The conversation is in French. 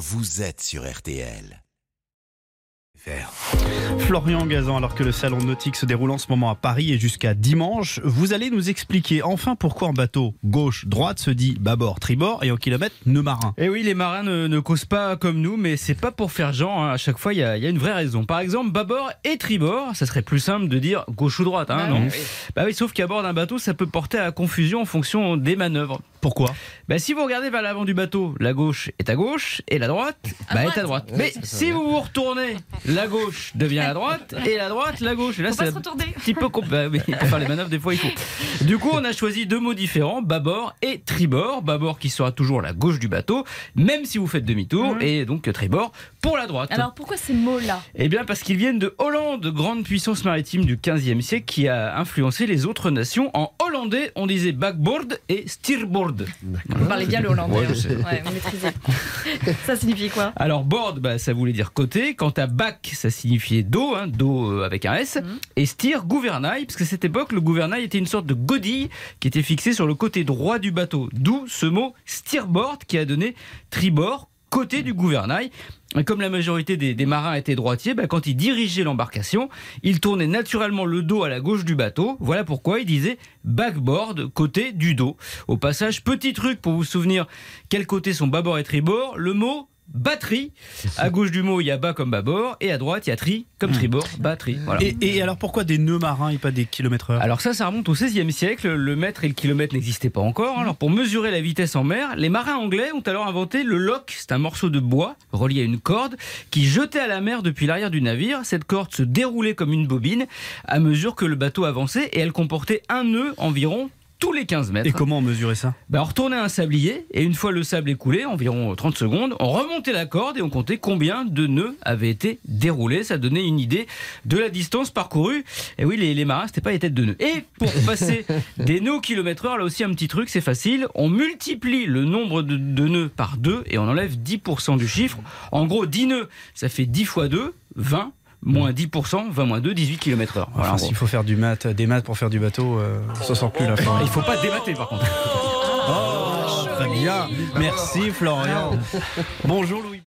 vous êtes sur RTL. Faire. Florian Gazan, alors que le salon nautique se déroule en ce moment à Paris et jusqu'à dimanche, vous allez nous expliquer enfin pourquoi un bateau gauche-droite se dit bâbord, tribord et en kilomètres nœud marin. Et Eh oui, les marins ne, ne causent pas comme nous, mais c'est pas pour faire genre. hein. À chaque fois, il y, a il y a une vraie raison. Par exemple, bâbord et tribord, ça serait plus simple de dire gauche ou droite, hein, non Bah oui, sauf qu'à bord d'un bateau, ça peut porter à confusion en fonction des manœuvres. Pourquoi Bah si vous regardez vers l'avant du bateau, la gauche est à gauche et la droite bah, est à droite. Mais si vous vous retournez, la gauche devient la droite et la droite la gauche. Et là, c'est un petit peu compl- bah oui, pour faire les manœuvres, des fois il faut. Du coup, on a choisi deux mots différents, bâbord et tribord. Bâbord qui sera toujours la gauche du bateau, même si vous faites demi-tour, et donc tribord pour la droite. Alors pourquoi ces mots-là? Eh bien, parce qu'ils viennent de Hollande, grande puissance maritime du 15e siècle qui a influencé les autres nations. En hollandais, on disait backboard et steerboard. Vous parlez bien le hollandais. Ouais, hein. Ouais. Ça signifie quoi Alors, board, bah, ça voulait dire côté. Quant à back, ça signifiait dos, hein, dos euh, avec un S. Et steer, gouvernail, parce qu'à cette époque, le gouvernail était une sorte de godille qui était fixée sur le côté droit du bateau. D'où ce mot steerboard qui a donné tribord, côté du gouvernail. Comme la majorité des, des marins étaient droitiers, bah, quand ils dirigeaient l'embarcation, ils tournaient naturellement le dos à la gauche du bateau. Voilà pourquoi ils disaient backboard, côté du dos. Au passage, petit truc pour vous souvenir quel côté sont bâbord et tribord, le mot batterie. À gauche du mot, il y a bas comme bâbord, et à droite, il y a tri comme tribord, batterie. Voilà. et, et alors pourquoi des nœuds marins et pas des kilomètres heure Alors ça, ça remonte au XVIe siècle. Le mètre et le kilomètre n'existaient pas encore. Alors pour mesurer la vitesse en mer, les marins anglais ont alors inventé le lock. C'est un morceau de bois relié à une corde qui jetait à la mer depuis l'arrière du navire. Cette corde se déroulait comme une bobine à mesure que le bateau avançait et elle comportait un nœud environ tous les 15 mètres. Et comment on mesurait ça? Ben, on retournait un sablier et une fois le sable écoulé, environ 30 secondes, on remontait la corde et on comptait combien de nœuds avaient été déroulés. Ça donnait une idée de la distance parcourue. Et oui, les, les marins, c'était pas les têtes de nœuds. Et pour passer des nœuds au kilomètre heure, là aussi un petit truc, c'est facile. On multiplie le nombre de, de nœuds par 2 et on enlève 10% du chiffre. En gros, 10 nœuds, ça fait 10 fois 2, 20. Moins 10%, 20 moins 2, 18 km heure. Voilà, s'il faut faire du maths, des maths pour faire du bateau, euh, ça sort plus là. Florian. Il faut pas démater par contre. Oh, très bien. Merci Florian. Bonjour Louis.